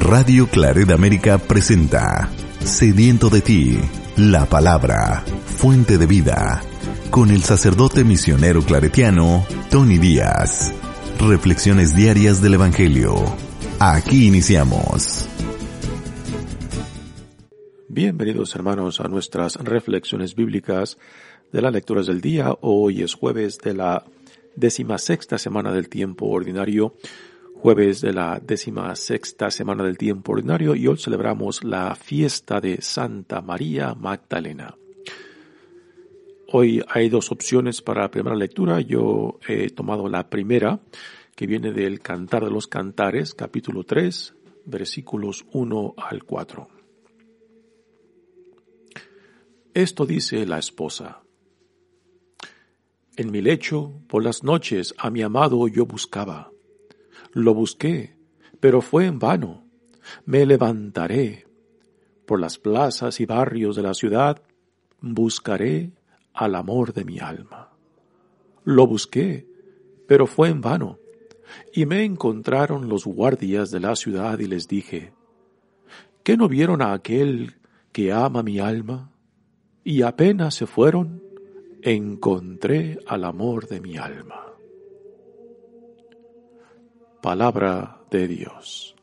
Radio Claret América presenta Sediento de ti, la palabra, fuente de vida, con el sacerdote misionero claretiano Tony Díaz. Reflexiones diarias del Evangelio. Aquí iniciamos. Bienvenidos hermanos a nuestras reflexiones bíblicas de las lecturas del día. Hoy es jueves de la décima sexta semana del tiempo ordinario jueves de la décima sexta semana del tiempo ordinario y hoy celebramos la fiesta de Santa María Magdalena. Hoy hay dos opciones para la primera lectura. Yo he tomado la primera, que viene del Cantar de los Cantares, capítulo 3, versículos 1 al 4. Esto dice la esposa. En mi lecho, por las noches, a mi amado yo buscaba lo busqué, pero fue en vano. Me levantaré. Por las plazas y barrios de la ciudad buscaré al amor de mi alma. Lo busqué, pero fue en vano. Y me encontraron los guardias de la ciudad y les dije, ¿qué no vieron a aquel que ama mi alma? Y apenas se fueron, encontré al amor de mi alma. Palabra de Dios.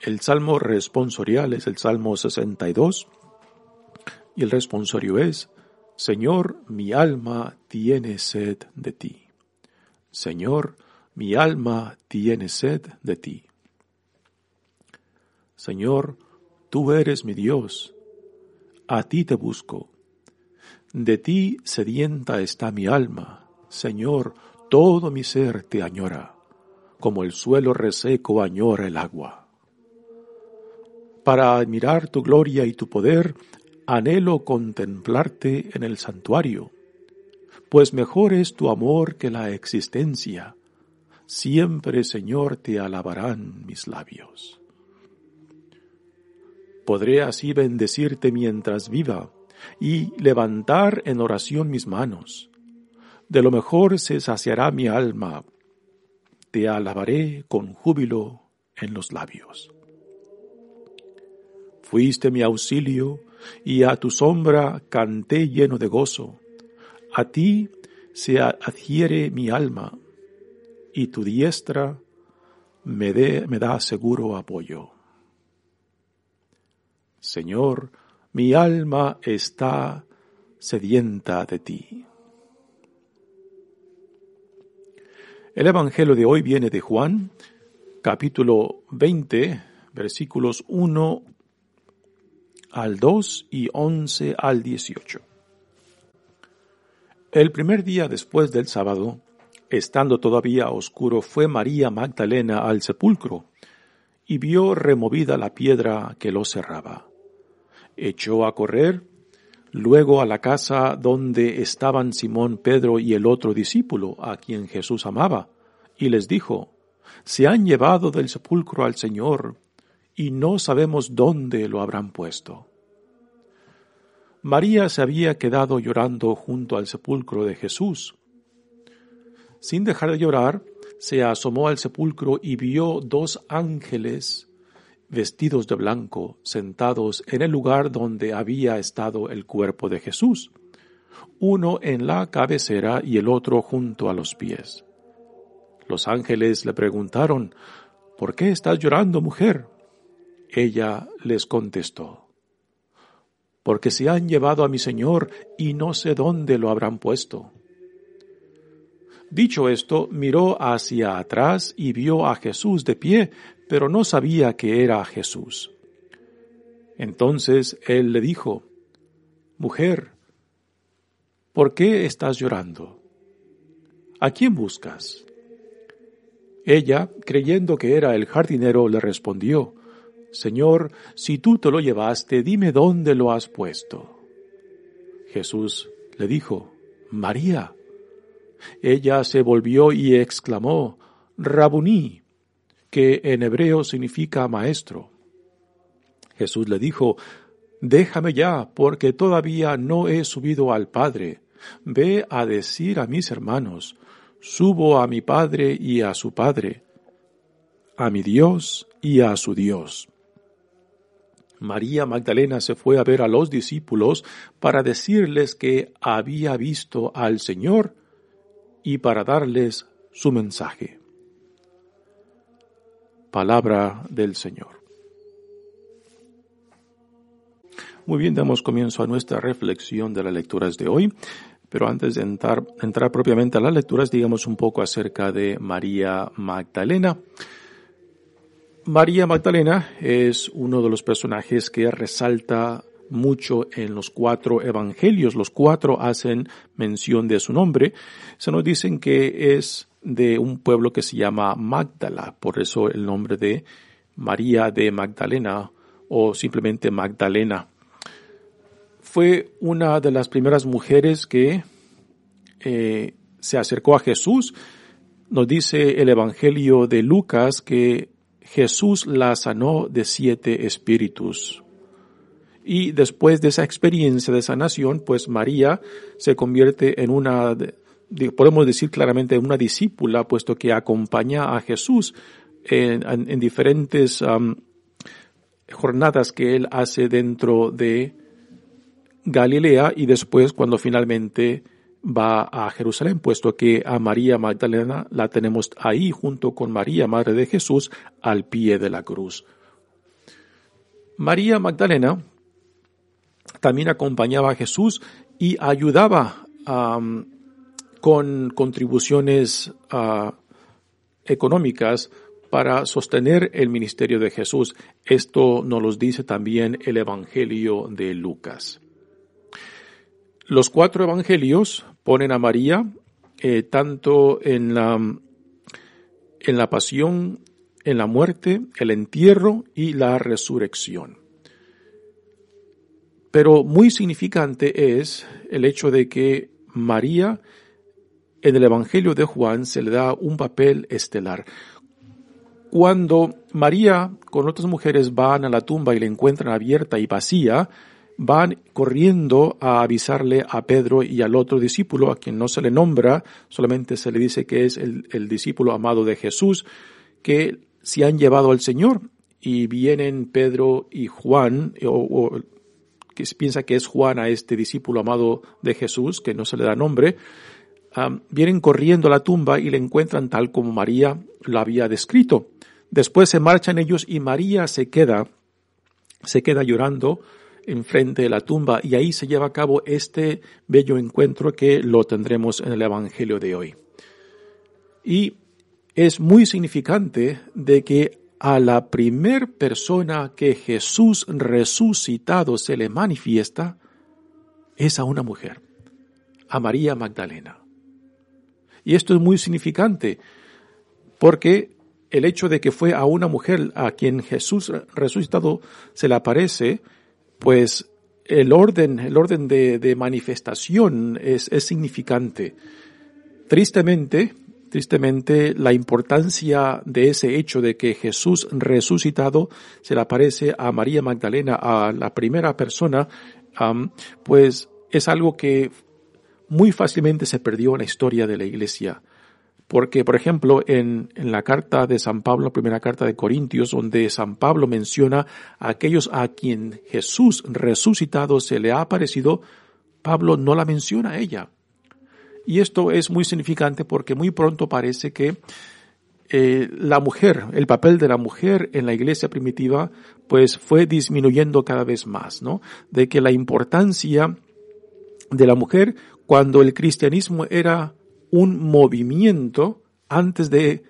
El salmo responsorial es el Salmo 62 y el responsorio es, Señor, mi alma tiene sed de ti. Señor, mi alma tiene sed de ti. Señor, tú eres mi Dios, a ti te busco. De ti sedienta está mi alma. Señor, todo mi ser te añora, como el suelo reseco añora el agua. Para admirar tu gloria y tu poder, anhelo contemplarte en el santuario, pues mejor es tu amor que la existencia. Siempre, Señor, te alabarán mis labios. Podré así bendecirte mientras viva y levantar en oración mis manos de lo mejor se saciará mi alma, te alabaré con júbilo en los labios. Fuiste mi auxilio, y a tu sombra canté lleno de gozo. A ti se adhiere mi alma, y tu diestra me, me da seguro apoyo. Señor, mi alma está sedienta de ti. El Evangelio de hoy viene de Juan, capítulo 20, versículos 1 al 2 y 11 al 18. El primer día después del sábado, estando todavía oscuro, fue María Magdalena al sepulcro y vio removida la piedra que lo cerraba. Echó a correr luego a la casa donde estaban Simón, Pedro y el otro discípulo, a quien Jesús amaba, y les dijo, Se han llevado del sepulcro al Señor, y no sabemos dónde lo habrán puesto. María se había quedado llorando junto al sepulcro de Jesús. Sin dejar de llorar, se asomó al sepulcro y vio dos ángeles vestidos de blanco, sentados en el lugar donde había estado el cuerpo de Jesús, uno en la cabecera y el otro junto a los pies. Los ángeles le preguntaron, ¿Por qué estás llorando, mujer? Ella les contestó, Porque se han llevado a mi Señor y no sé dónde lo habrán puesto. Dicho esto, miró hacia atrás y vio a Jesús de pie, pero no sabía que era Jesús. Entonces él le dijo, Mujer, ¿por qué estás llorando? ¿A quién buscas? Ella, creyendo que era el jardinero, le respondió, Señor, si tú te lo llevaste, dime dónde lo has puesto. Jesús le dijo, María. Ella se volvió y exclamó, Rabuní, que en hebreo significa maestro. Jesús le dijo, Déjame ya, porque todavía no he subido al Padre. Ve a decir a mis hermanos, subo a mi Padre y a su Padre, a mi Dios y a su Dios. María Magdalena se fue a ver a los discípulos para decirles que había visto al Señor y para darles su mensaje. Palabra del Señor. Muy bien, damos comienzo a nuestra reflexión de las lecturas de hoy, pero antes de entrar, entrar propiamente a las lecturas, digamos un poco acerca de María Magdalena. María Magdalena es uno de los personajes que resalta mucho en los cuatro evangelios. Los cuatro hacen mención de su nombre. Se nos dicen que es de un pueblo que se llama Magdala, por eso el nombre de María de Magdalena o simplemente Magdalena. Fue una de las primeras mujeres que eh, se acercó a Jesús. Nos dice el Evangelio de Lucas que Jesús la sanó de siete espíritus. Y después de esa experiencia de sanación, pues María se convierte en una, podemos decir claramente, una discípula, puesto que acompaña a Jesús en, diferentes jornadas que él hace dentro de Galilea y después cuando finalmente va a Jerusalén, puesto que a María Magdalena la tenemos ahí junto con María, Madre de Jesús, al pie de la cruz. María Magdalena también acompañaba a Jesús y ayudaba con contribuciones ah, económicas para sostener el ministerio de Jesús. Esto nos lo dice también el Evangelio de Lucas. Los cuatro evangelios ponen a María eh, tanto en la, en la pasión, en la muerte, el entierro y la resurrección. Pero muy significante es el hecho de que María en el Evangelio de Juan se le da un papel estelar. Cuando María con otras mujeres van a la tumba y la encuentran abierta y vacía, van corriendo a avisarle a Pedro y al otro discípulo, a quien no se le nombra, solamente se le dice que es el, discípulo amado de Jesús, que se han llevado al Señor. Y vienen Pedro y Juan, o, que piensa que es Juan a este discípulo amado de Jesús, que no se le da nombre, vienen corriendo a la tumba y le encuentran tal como María lo había descrito. Después se marchan ellos y María se queda, se queda llorando, enfrente de la tumba y ahí se lleva a cabo este bello encuentro que lo tendremos en el Evangelio de hoy. Y es muy significante de que a la primer persona que Jesús resucitado se le manifiesta es a una mujer, a María Magdalena. Y esto es muy significante porque el hecho de que fue a una mujer a quien Jesús resucitado se le aparece pues el orden, el orden de, manifestación es, es, significante. Tristemente, tristemente, la importancia de ese hecho de que Jesús resucitado se le aparece a María Magdalena, a la primera persona, pues es algo que muy fácilmente se perdió en la historia de la iglesia. Porque, por ejemplo, en, en, la carta de San Pablo, primera carta de Corintios, donde San Pablo menciona a aquellos a quien Jesús resucitado se le ha aparecido, Pablo no la menciona a ella. Y esto es muy significante porque muy pronto parece que eh, la mujer, el papel de la mujer en la iglesia primitiva, pues fue disminuyendo cada vez más, ¿no? De que la importancia de la mujer cuando el cristianismo era un movimiento antes de,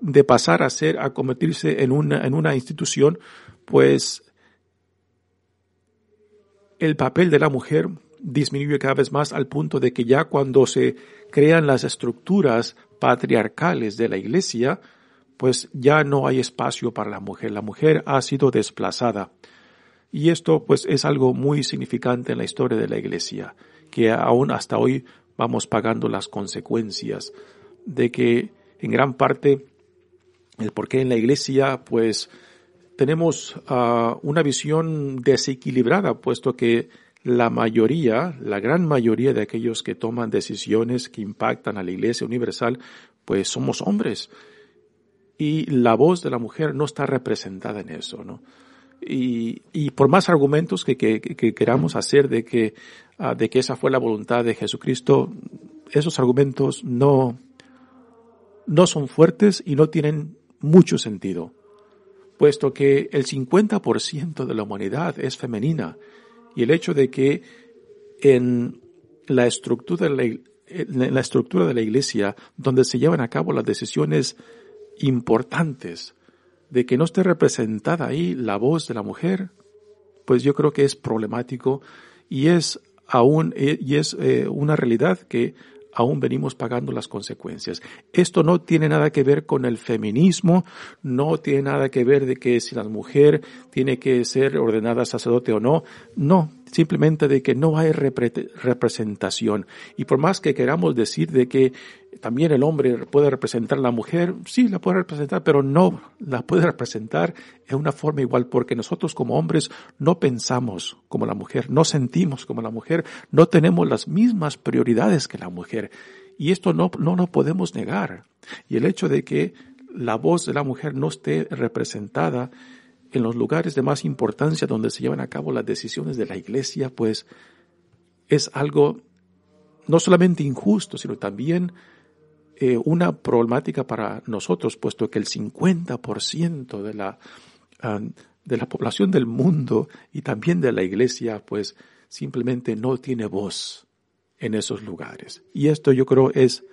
de pasar a ser, a convertirse en una, en una institución, pues el papel de la mujer disminuye cada vez más al punto de que ya cuando se crean las estructuras patriarcales de la iglesia, pues ya no hay espacio para la mujer. La mujer ha sido desplazada. Y esto pues es algo muy significante en la historia de la iglesia, que aún hasta hoy vamos pagando las consecuencias de que en gran parte el por qué en la iglesia pues tenemos ah, una visión desequilibrada puesto que la mayoría, la gran mayoría de aquellos que toman decisiones que impactan a la iglesia universal pues somos hombres y la voz de la mujer no está representada en eso, ¿no? Y, por más argumentos que, que, que queramos hacer de que, uh, de que esa fue la voluntad de Jesucristo, esos argumentos no, no son fuertes y no tienen mucho sentido, puesto que el 50% de la humanidad es femenina y el hecho de que en la estructura de en la estructura de la iglesia, donde se llevan a cabo las decisiones importantes, de que no esté representada ahí la voz de la mujer, pues yo creo que es problemático y es aún, y es eh, una realidad que aún venimos pagando las consecuencias. Esto no tiene nada que ver con el feminismo, no tiene nada que ver de que si la mujer tiene que ser ordenada sacerdote o no, no, simplemente de que no hay representación. Y por más que queramos decir de que también el hombre puede representar a la mujer, sí la puede representar, pero no la puede representar en una forma igual, porque nosotros como hombres no pensamos como la mujer, no sentimos como la mujer, no tenemos las mismas prioridades que la mujer. Y esto no, no lo podemos negar. Y el hecho de que la voz de la mujer no esté representada en los lugares de más importancia donde se llevan a cabo las decisiones de la iglesia, pues es algo no solamente injusto, sino también eh, una problemática para nosotros, puesto que el 50% de la, ah, de la población del mundo y también de la iglesia, pues simplemente no tiene voz en esos lugares. Y esto yo creo es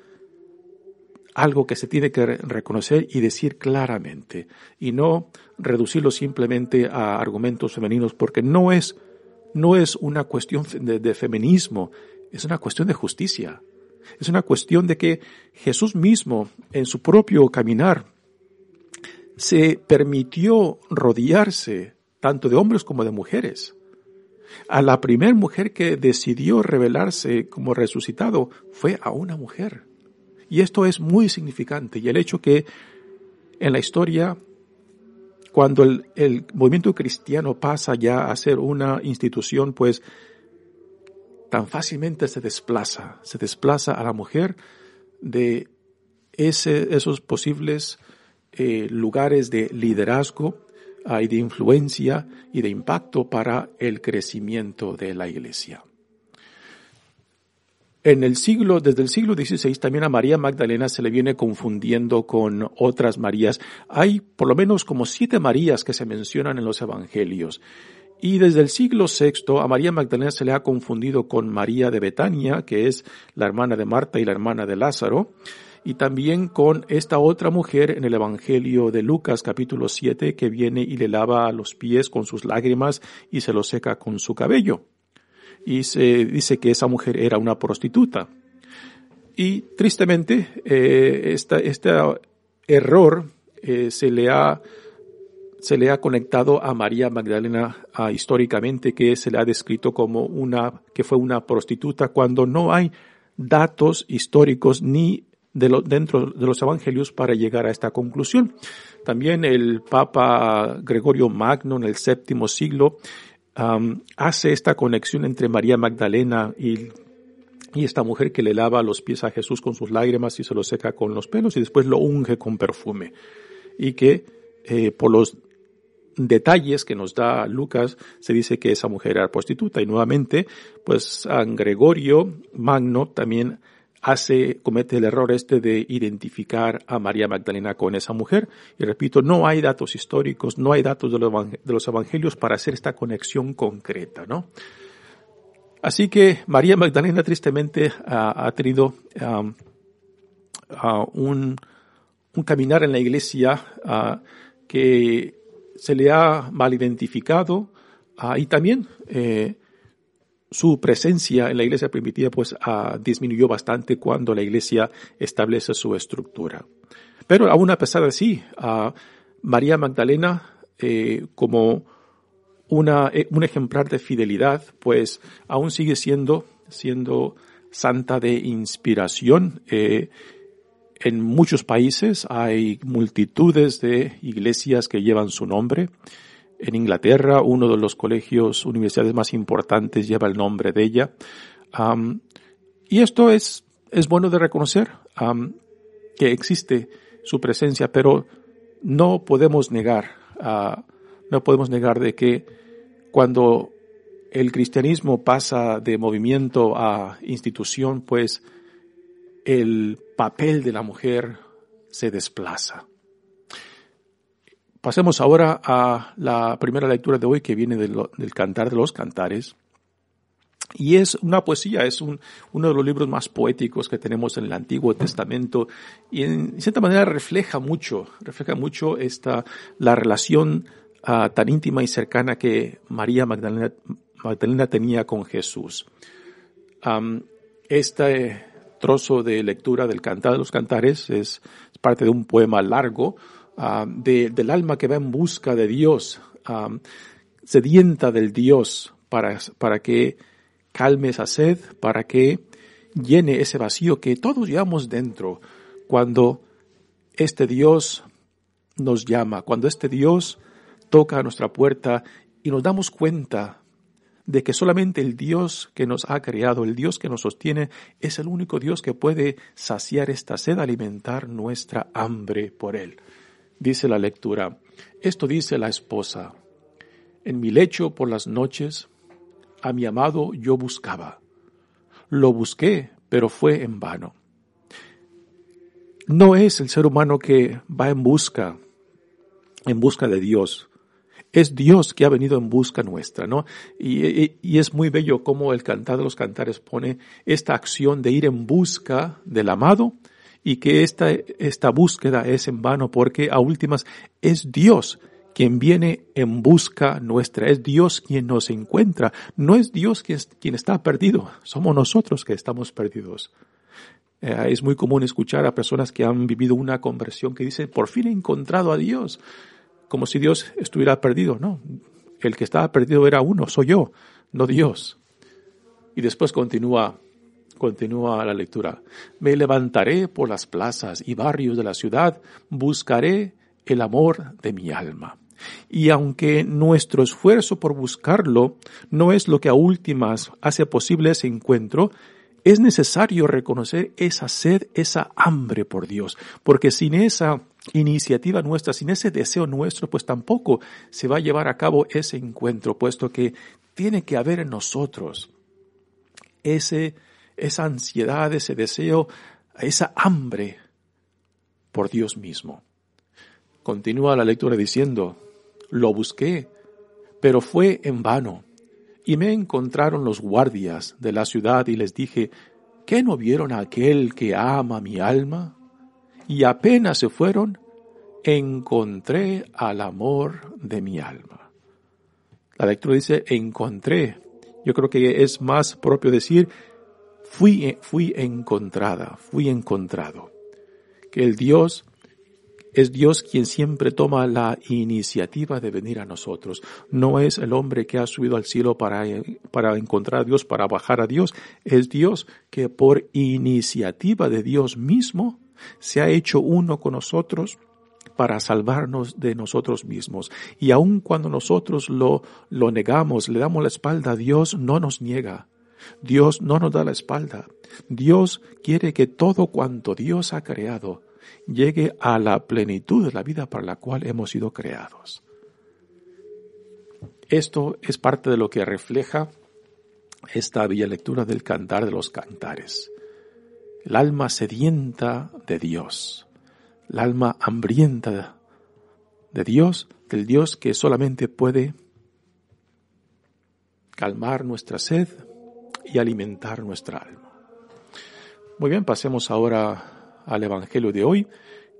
algo que se tiene que reconocer y decir claramente y no reducirlo simplemente a argumentos femeninos porque no es, no es una cuestión de, feminismo, es una cuestión de justicia. Es una cuestión de que Jesús mismo en su propio caminar se permitió rodearse tanto de hombres como de mujeres. A la primera mujer que decidió revelarse como resucitado fue a una mujer. Y esto es muy significante. Y el hecho que en la historia, cuando el, movimiento cristiano pasa ya a ser una institución, pues tan fácilmente se desplaza, se desplaza a la mujer de esos posibles eh, lugares de liderazgo y de influencia y de impacto para el crecimiento de la iglesia. En el siglo, desde el siglo XVI también a María Magdalena se le viene confundiendo con otras Marías. Hay por lo menos como siete Marías que se mencionan en los evangelios. Y desde el siglo VI a María Magdalena se le ha confundido con María de Betania, que es la hermana de Marta y la hermana de Lázaro, y también con esta otra mujer en el Evangelio de Lucas capítulo 7 que viene y le lava los pies con sus lágrimas y se los seca con su cabello y se dice que esa mujer era una prostituta. Y tristemente, eh, este error eh, se le ha se le ha conectado a María Magdalena históricamente, que se le ha descrito como una, que fue una prostituta, cuando no hay datos históricos ni de lo, dentro de los evangelios para llegar a esta conclusión. También el Papa Gregorio Magno en el séptimo siglo hace esta conexión entre María Magdalena y, esta mujer que le lava los pies a Jesús con sus lágrimas y se los seca con los pelos y después lo unge con perfume. Y que eh, por los detalles que nos da Lucas se dice que esa mujer era prostituta y nuevamente pues San Gregorio Magno también hace, comete el error este de identificar a María Magdalena con esa mujer. Y repito, no hay datos históricos, no hay datos de los, evangelios para hacer esta conexión concreta, ¿no? Así que María Magdalena tristemente ha tenido un, un, caminar en la iglesia que se le ha mal identificado y también eh, su presencia en la iglesia primitiva pues uh, disminuyó bastante cuando la iglesia establece su estructura. Pero aún a pesar de sí, uh, María Magdalena eh, como una, eh, un ejemplar de fidelidad pues aún sigue siendo, siendo santa de inspiración. Eh, en muchos países hay multitudes de iglesias que llevan su nombre. En Inglaterra, uno de los colegios, universidades más importantes lleva el nombre de ella. y esto es, es bueno de reconocer que existe su presencia, pero no podemos negar, uh, no podemos negar de que cuando el cristianismo pasa de movimiento a institución, pues el papel de la mujer se desplaza. Pasemos ahora a la primera lectura de hoy que viene del, Cantar de los Cantares. Y es una poesía, es un, uno de los libros más poéticos que tenemos en el Antiguo Testamento y en cierta manera refleja mucho, refleja mucho esta, la relación uh, tan íntima y cercana que María Magdalena, tenía con Jesús. Este trozo de lectura del Cantar de los Cantares es, parte de un poema largo de, del alma que va en busca de Dios, um, sedienta del Dios para, para que calme esa sed, para que llene ese vacío que todos llevamos dentro cuando este Dios nos llama, cuando este Dios toca a nuestra puerta y nos damos cuenta de que solamente el Dios que nos ha creado, el Dios que nos sostiene, es el único Dios que puede saciar esta sed, alimentar nuestra hambre por Él. Dice la lectura, esto dice la esposa, en mi lecho por las noches, a mi amado yo buscaba. Lo busqué, pero fue en vano. No es el ser humano que va en busca, en busca de Dios, es Dios que ha venido en busca nuestra, ¿no? Y, es muy bello cómo el cantar de los cantares pone esta acción de ir en busca del amado y que esta, esta búsqueda es en vano porque a últimas es Dios quien viene en busca nuestra, es Dios quien nos encuentra, no es Dios quien, está perdido, somos nosotros que estamos perdidos. Eh, es muy común escuchar a personas que han vivido una conversión que dicen, por fin he encontrado a Dios como si Dios estuviera perdido. No, el que estaba perdido era uno, soy yo, no Dios. Y después continúa, continúa la lectura. Me levantaré por las plazas y barrios de la ciudad, buscaré el amor de mi alma. Y aunque nuestro esfuerzo por buscarlo no es lo que a últimas hace posible ese encuentro, es necesario reconocer esa sed, esa hambre por Dios, porque sin esa iniciativa nuestra, sin ese deseo nuestro, pues tampoco se va a llevar a cabo ese encuentro, puesto que tiene que haber en nosotros ese, esa ansiedad, ese deseo, esa hambre por Dios mismo. Continúa la lectura diciendo, lo busqué, pero fue en vano y me encontraron los guardias de la ciudad y les dije, ¿qué no vieron a aquel que ama mi alma? Y apenas se fueron, encontré al amor de mi alma. La lectura dice, encontré. Yo creo que es más propio decir, fui, fui encontrada, fui encontrado. Que el Dios es Dios quien siempre toma la iniciativa de venir a nosotros. No es el hombre que ha subido al cielo para, para encontrar a Dios, para bajar a Dios. Es Dios que por iniciativa de Dios mismo se ha hecho uno con nosotros para salvarnos de nosotros mismos. Y aun cuando nosotros lo, lo negamos, le damos la espalda a Dios, no nos niega. Dios no nos da la espalda. Dios quiere que todo cuanto Dios ha creado llegue a la plenitud de la vida para la cual hemos sido creados. Esto es parte de lo que refleja esta bella lectura del cantar de los cantares. El alma sedienta de Dios, el alma hambrienta de Dios, del Dios que solamente puede calmar nuestra sed y alimentar nuestra alma. Muy bien, pasemos ahora al Evangelio de hoy,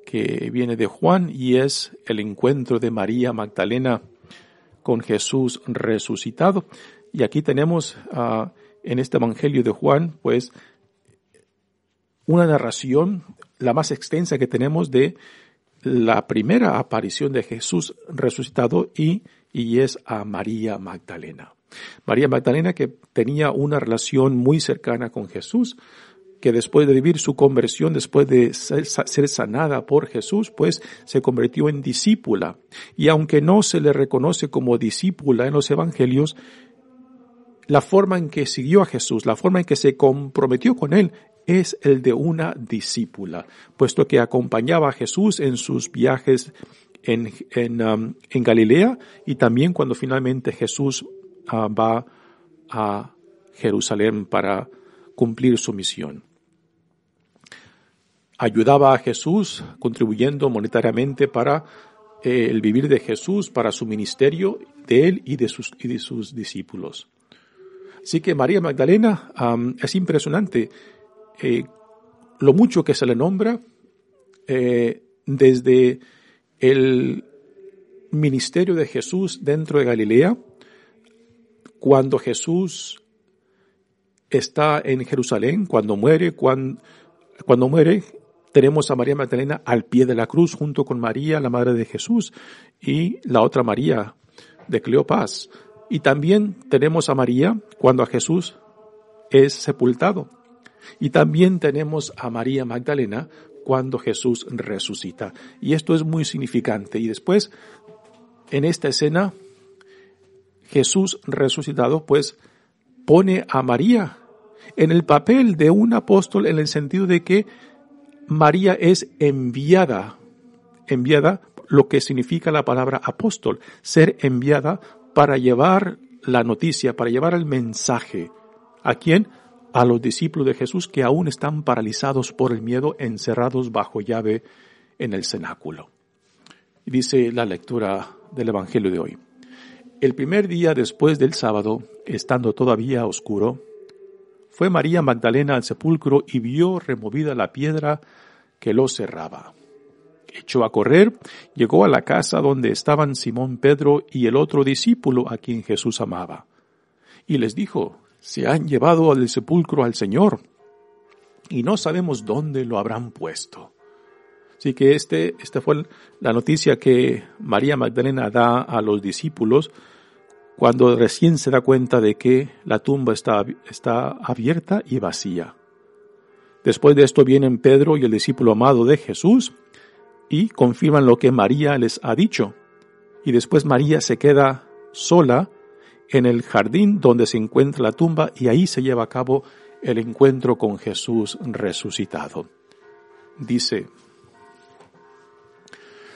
que viene de Juan y es el encuentro de María Magdalena con Jesús resucitado. Y aquí tenemos uh, en este Evangelio de Juan, pues, una narración, la más extensa que tenemos de la primera aparición de Jesús resucitado y, y es a María Magdalena. María Magdalena que tenía una relación muy cercana con Jesús, que después de vivir su conversión, después de ser, sanada por Jesús, pues se convirtió en discípula. Y aunque no se le reconoce como discípula en los evangelios, la forma en que siguió a Jesús, la forma en que se comprometió con él, es el de una discípula, puesto que acompañaba a Jesús en sus viajes en, en, um, Galilea y también cuando finalmente Jesús uh, va a Jerusalén para cumplir su misión. Ayudaba a Jesús contribuyendo monetariamente para eh, el vivir de Jesús, para su ministerio, de él y de sus, y de sus discípulos. Así que María Magdalena es impresionante eh, lo mucho que se le nombra eh, desde el ministerio de Jesús dentro de Galilea, cuando Jesús está en Jerusalén, cuando muere, cuando, muere, tenemos a María Magdalena al pie de la cruz junto con María, la madre de Jesús, y la otra María de Cleopas. Y también tenemos a María cuando a Jesús es sepultado. Y también tenemos a María Magdalena cuando Jesús resucita. Y esto es muy significante. Y después, en esta escena, Jesús resucitado, pues, pone a María en el papel de un apóstol en el sentido de que María es enviada, enviada, lo que significa la palabra apóstol, ser enviada para llevar la noticia, para llevar el mensaje. ¿A quién? A los discípulos de Jesús que aún están paralizados por el miedo, encerrados bajo llave en el cenáculo. Dice la lectura del Evangelio de hoy. El primer día después del sábado, estando todavía oscuro, fue María Magdalena al sepulcro y vio removida la piedra que lo cerraba. Echó a correr, llegó a la casa donde estaban Simón Pedro y el otro discípulo a quien Jesús amaba. Y les dijo, se han llevado al sepulcro al Señor y no sabemos dónde lo habrán puesto. Así que este, esta fue la noticia que María Magdalena da a los discípulos cuando recién se da cuenta de que la tumba está, está abierta y vacía. Después de esto vienen Pedro y el discípulo amado de Jesús y confirman lo que María les ha dicho. Y después María se queda sola en el jardín donde se encuentra la tumba y ahí se lleva a cabo el encuentro con Jesús resucitado. Dice,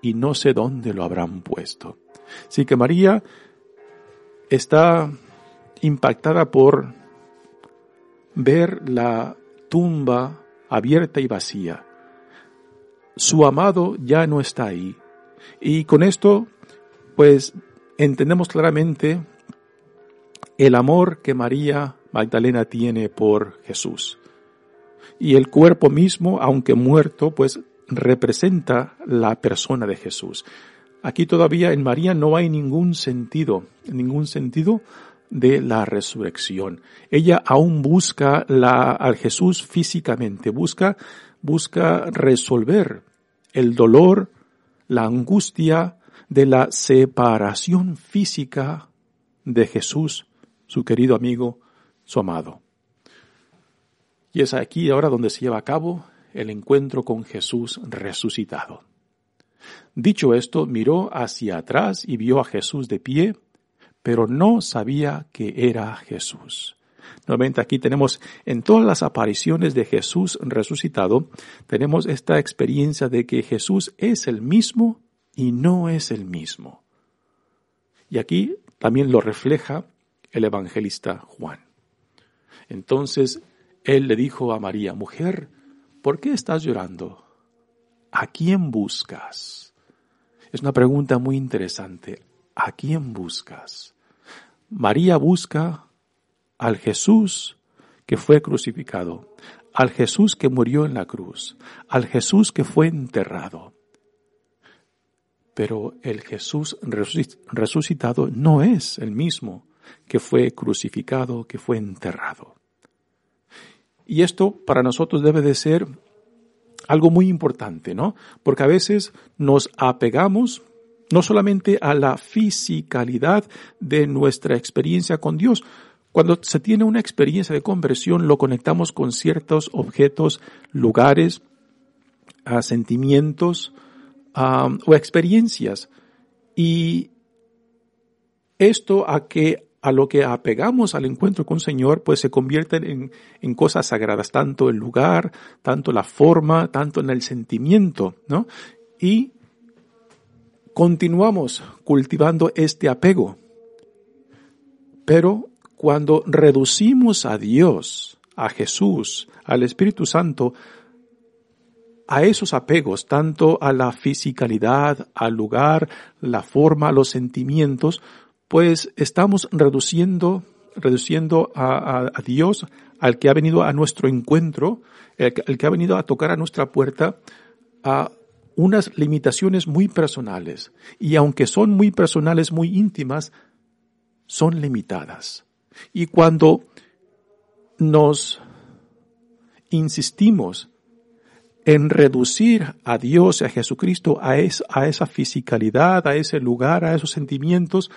y no sé dónde lo habrán puesto. Así que María está impactada por ver la tumba abierta y vacía. Su amado ya no está ahí. Y con esto, pues, entendemos claramente el amor que María Magdalena tiene por Jesús. Y el cuerpo mismo, aunque muerto, pues representa la persona de Jesús. Aquí todavía en María no hay ningún sentido, ningún sentido de la resurrección. Ella aún busca la, al Jesús físicamente, busca, busca resolver el dolor, la angustia de la separación física de Jesús, su querido amigo, su amado. Y es aquí ahora donde se lleva a cabo el encuentro con Jesús resucitado. Dicho esto, miró hacia atrás y vio a Jesús de pie, pero no sabía que era Jesús. Nuevamente aquí tenemos en todas las apariciones de Jesús resucitado, tenemos esta experiencia de que Jesús es el mismo y no es el mismo. Y aquí también lo refleja el evangelista Juan. Entonces él le dijo a María, mujer, ¿por qué estás llorando? ¿A quién buscas? Es una pregunta muy interesante. ¿A quién buscas? María busca al Jesús que fue crucificado, al Jesús que murió en la cruz, al Jesús que fue enterrado. Pero el Jesús resucitado no es el mismo que fue crucificado, que fue enterrado. Y esto para nosotros debe de ser algo muy importante, ¿no? Porque a veces nos apegamos no solamente a la fisicalidad de nuestra experiencia con Dios. Cuando se tiene una experiencia de conversión, lo conectamos con ciertos objetos, lugares, a sentimientos o experiencias. Y esto a que a lo que apegamos al encuentro con el Señor, pues se convierten en, en, cosas sagradas, tanto el lugar, tanto la forma, tanto en el sentimiento, ¿no? Y continuamos cultivando este apego. Pero cuando reducimos a Dios, a Jesús, al Espíritu Santo, a esos apegos, tanto a la fisicalidad, al lugar, la forma, los sentimientos, pues estamos reduciendo, reduciendo a, Dios, al que ha venido a nuestro encuentro, el, que ha venido a tocar a nuestra puerta, a unas limitaciones muy personales. Y aunque son muy personales, muy íntimas, son limitadas. Y cuando nos insistimos en reducir a Dios a Jesucristo a, a esa fisicalidad, a ese lugar, a esos sentimientos,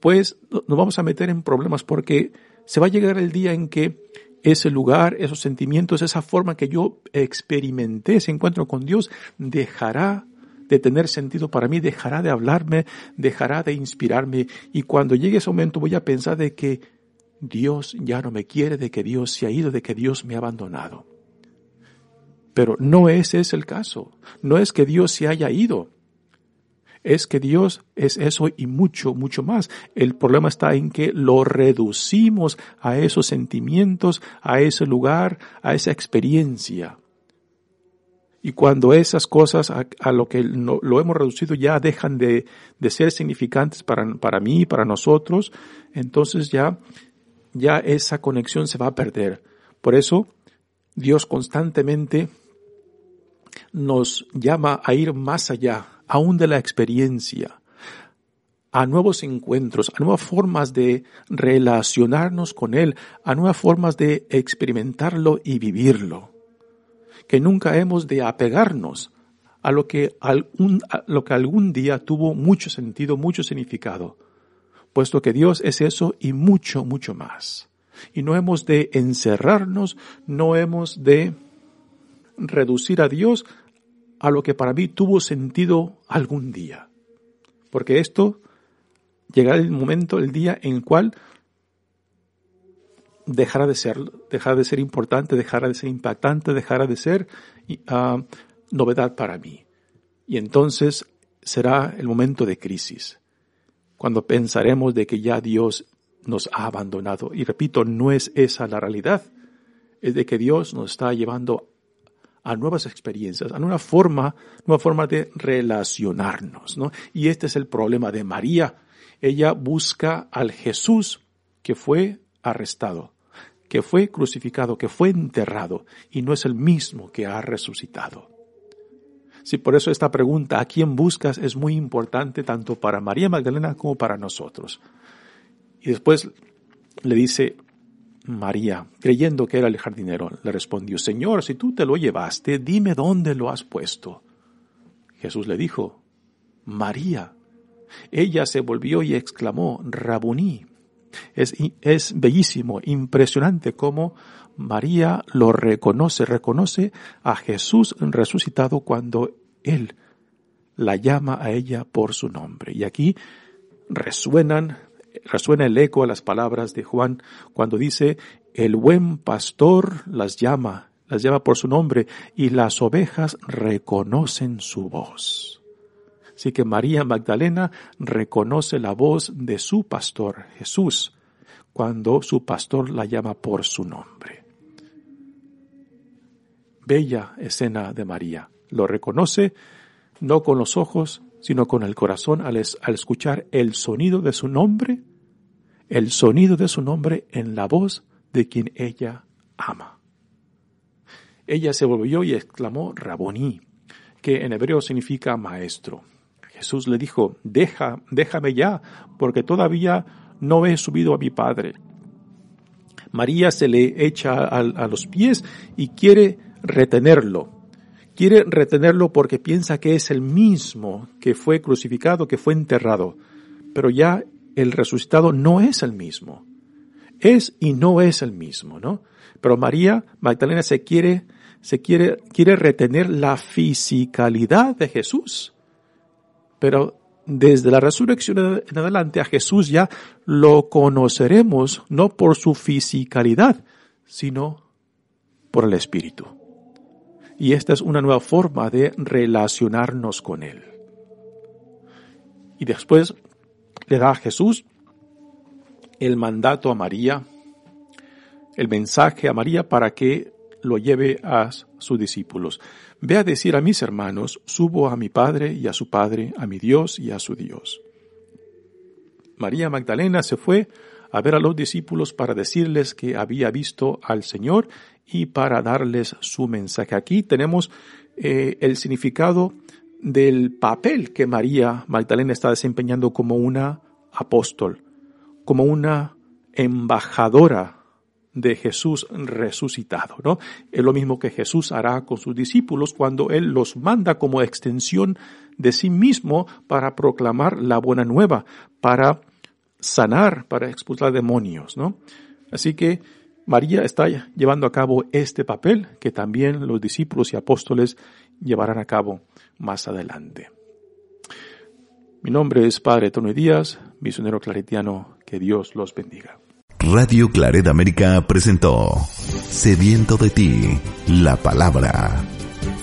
pues nos vamos a meter en problemas porque se va a llegar el día en que ese lugar, esos sentimientos, esa forma que yo experimenté, ese encuentro con Dios, dejará de tener sentido para mí, dejará de hablarme, dejará de inspirarme. Y cuando llegue ese momento voy a pensar de que Dios ya no me quiere, de que Dios se ha ido, de que Dios me ha abandonado. Pero no ese es el caso. No es que Dios se haya ido. Es que Dios es eso y mucho, mucho más. El problema está en que lo reducimos a esos sentimientos, a ese lugar, a esa experiencia. Y cuando esas cosas a, lo que lo hemos reducido ya dejan de, de ser significantes para, para mí, para nosotros, entonces ya, ya esa conexión se va a perder. Por eso, Dios constantemente nos llama a ir más allá, aún de la experiencia, a nuevos encuentros, a nuevas formas de relacionarnos con Él, a nuevas formas de experimentarlo y vivirlo. Que nunca hemos de apegarnos a lo que algún, día tuvo mucho sentido, mucho significado, puesto que Dios es eso y mucho, mucho más. Y no hemos de encerrarnos, no hemos de reducir a Dios a lo que para mí tuvo sentido algún día. Porque esto llegará el momento, el día en el cual dejará de ser, dejará de ser importante, dejará de ser impactante, dejará de ser uh, novedad para mí. Y entonces será el momento de crisis, cuando pensaremos de que ya Dios nos ha abandonado. Y repito, no es esa la realidad, es de que Dios nos está llevando a nuevas experiencias, a nueva forma, nueva forma de relacionarnos, ¿no? Y este es el problema de María. Ella busca al Jesús que fue arrestado, que fue crucificado, que fue enterrado, y no es el mismo que ha resucitado. Sí, por eso esta pregunta, ¿a quién buscas? es muy importante tanto para María Magdalena como para nosotros. Y después le dice, María, creyendo que era el jardinero, le respondió, Señor, si tú te lo llevaste, dime dónde lo has puesto. Jesús le dijo, María. Ella se volvió y exclamó, Rabuní. Es, es bellísimo, impresionante cómo María lo reconoce, reconoce a Jesús resucitado cuando Él la llama a ella por su nombre. Y aquí resuenan resuena el eco a las palabras de Juan cuando dice, el buen pastor las llama, las llama por su nombre y las ovejas reconocen su voz. Así que María Magdalena reconoce la voz de su pastor, Jesús, cuando su pastor la llama por su nombre. Bella escena de María. Lo reconoce no con los ojos, sino con el corazón al, escuchar el sonido de su nombre el sonido de su nombre en la voz de quien ella ama. Ella se volvió y exclamó Raboní, que en hebreo significa maestro. Jesús le dijo, Deja, déjame ya, porque todavía no he subido a mi Padre. María se le echa a los pies y quiere retenerlo, quiere retenerlo porque piensa que es el mismo que fue crucificado, que fue enterrado. Pero ya el resucitado no es el mismo. Es y no es el mismo, ¿no? Pero María Magdalena se quiere, se quiere, quiere retener la fisicalidad de Jesús. Pero desde la resurrección en adelante a Jesús ya lo conoceremos no por su fisicalidad, sino por el Espíritu. Y esta es una nueva forma de relacionarnos con Él. Y después le da a Jesús el mandato a María, el mensaje a María para que lo lleve a sus discípulos. Ve a decir a mis hermanos, subo a mi Padre y a su Padre, a mi Dios y a su Dios. María Magdalena se fue a ver a los discípulos para decirles que había visto al Señor y para darles su mensaje. Aquí tenemos eh, el significado del papel que María Magdalena está desempeñando como una apóstol, como una embajadora de Jesús resucitado, ¿no? Es lo mismo que Jesús hará con sus discípulos cuando Él los manda como extensión de sí mismo para proclamar la buena nueva, para sanar, para expulsar demonios, ¿no? Así que María está llevando a cabo este papel que también los discípulos y apóstoles llevarán a cabo más adelante. Mi nombre es Padre Tony Díaz, misionero claretiano, que Dios los bendiga. Radio Claret América presentó Sediento de ti, la palabra.